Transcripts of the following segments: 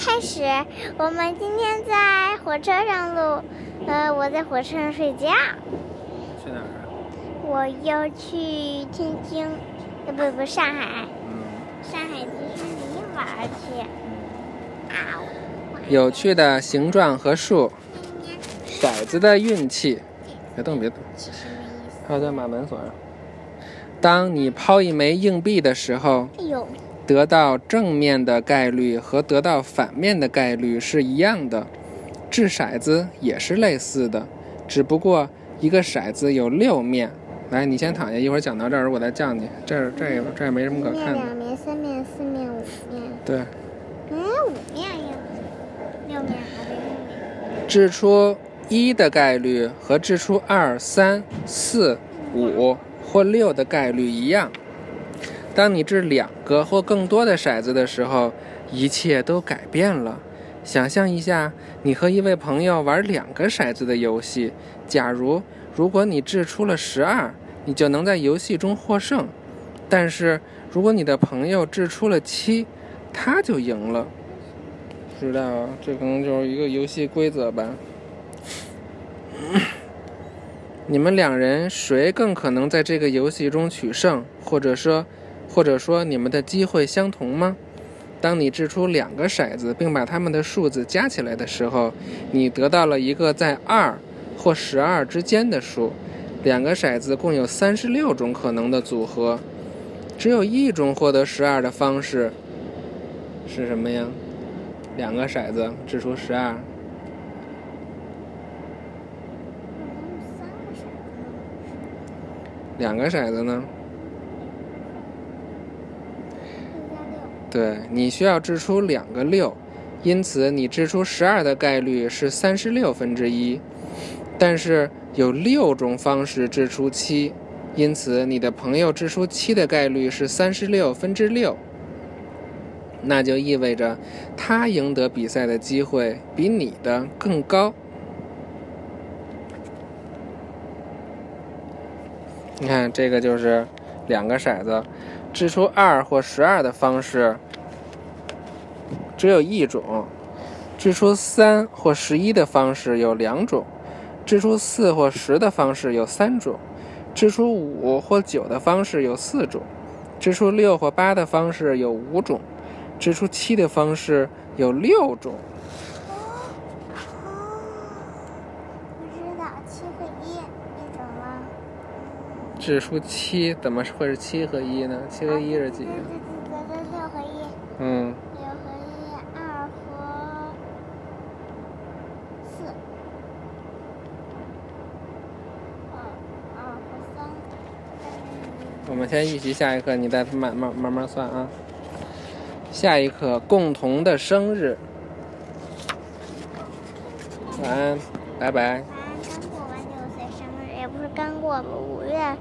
开始。我们今天在火车上录，呃，我在火车上睡觉。去哪儿啊？我要去天津，呃，不不，上海，嗯，上海迪士尼玩去。啊，有趣的形状和数，骰子的运气。别动，别动。其实没意思。还有在把门锁上。当你抛一枚硬币的时候，哎呦，得到正面的概率和得到反面的概率是一样的。掷骰子也是类似的，只不过一个骰子有六面。来，你先躺下，一会儿讲到这儿我再叫你。这这这也没什么、可看的。两面、三面、四面、五面。对，嗯，五面呀，六面还是六面？掷出一的概率和掷出二、三、四、五或六的概率一样。当你掷两个或更多的骰子的时候，一切都改变了。想象一下，你和一位朋友玩两个骰子的游戏。假如如果你掷出了十二，你就能在游戏中获胜；但是如果你的朋友掷出了七，他就赢了。不知道，这可能就是一个游戏规则吧。你们两人谁更可能在这个游戏中取胜，或者说，或者说你们的机会相同吗？当你掷出两个骰子，并把它们的数字加起来的时候，你得到了一个在二或十二之间的数。两个骰子共有三十六种可能的组合，只有一种获得十二的方式是什么呀？两个骰子掷出十二，两个骰子呢？六加六。对你需要掷出两个六，因此你掷出十二的概率是三十六分之一。但是有六种方式掷出七，因此你的朋友掷出七的概率是三十六分之六。那就意味着他赢得比赛的机会比你的更高。你看，这个就是两个骰子，掷出二或十二的方式只有一种，掷出三或十一的方式有两种，掷出四或十的方式有三种，掷出五或九的方式有四种，掷出六或八的方式有五种，掷出七的方式有六种。不知道七和一？指数七怎么会是七和一呢？七和一是几对？对对对对，六和一，嗯，六和一，二和四，二二和三，我们先预习下一课，你再慢慢慢慢算啊。下一课，共同的生日。晚安，拜拜。刚过完六岁生日，也不是刚过吧，五月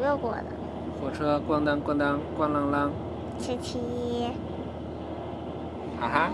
五月过的，火车咣当咣当咣啷啷，七七。哈哈。